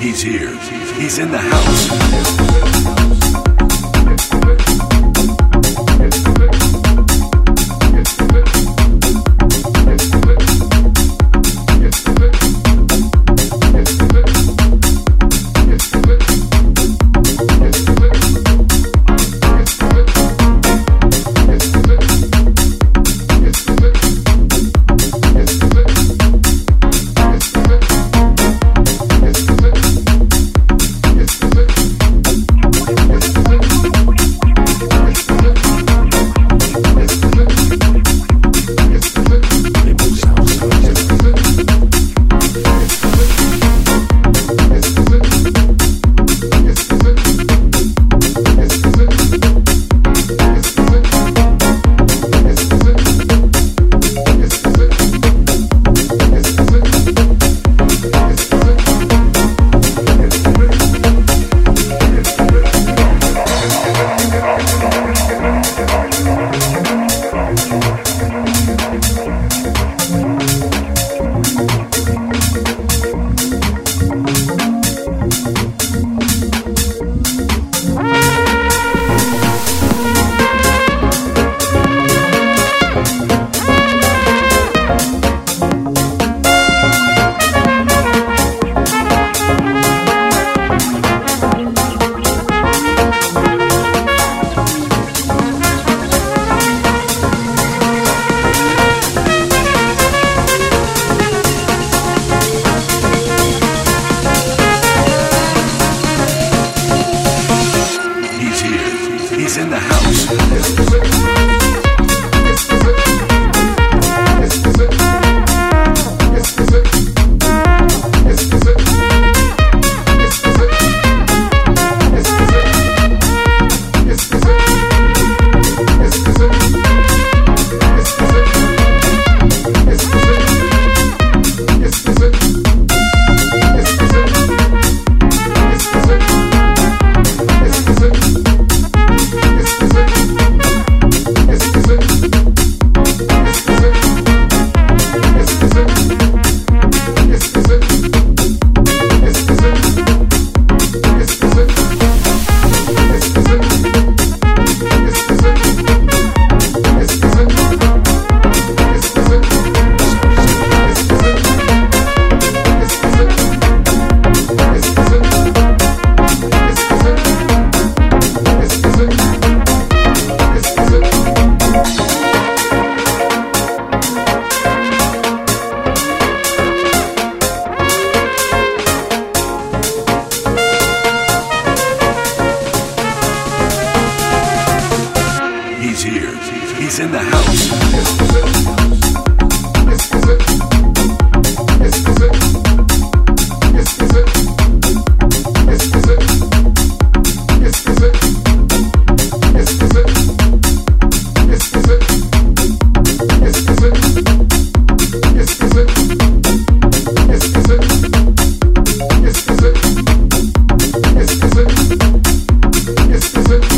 He's here. He's in the house. The house. He's here. He's in the house. Is it?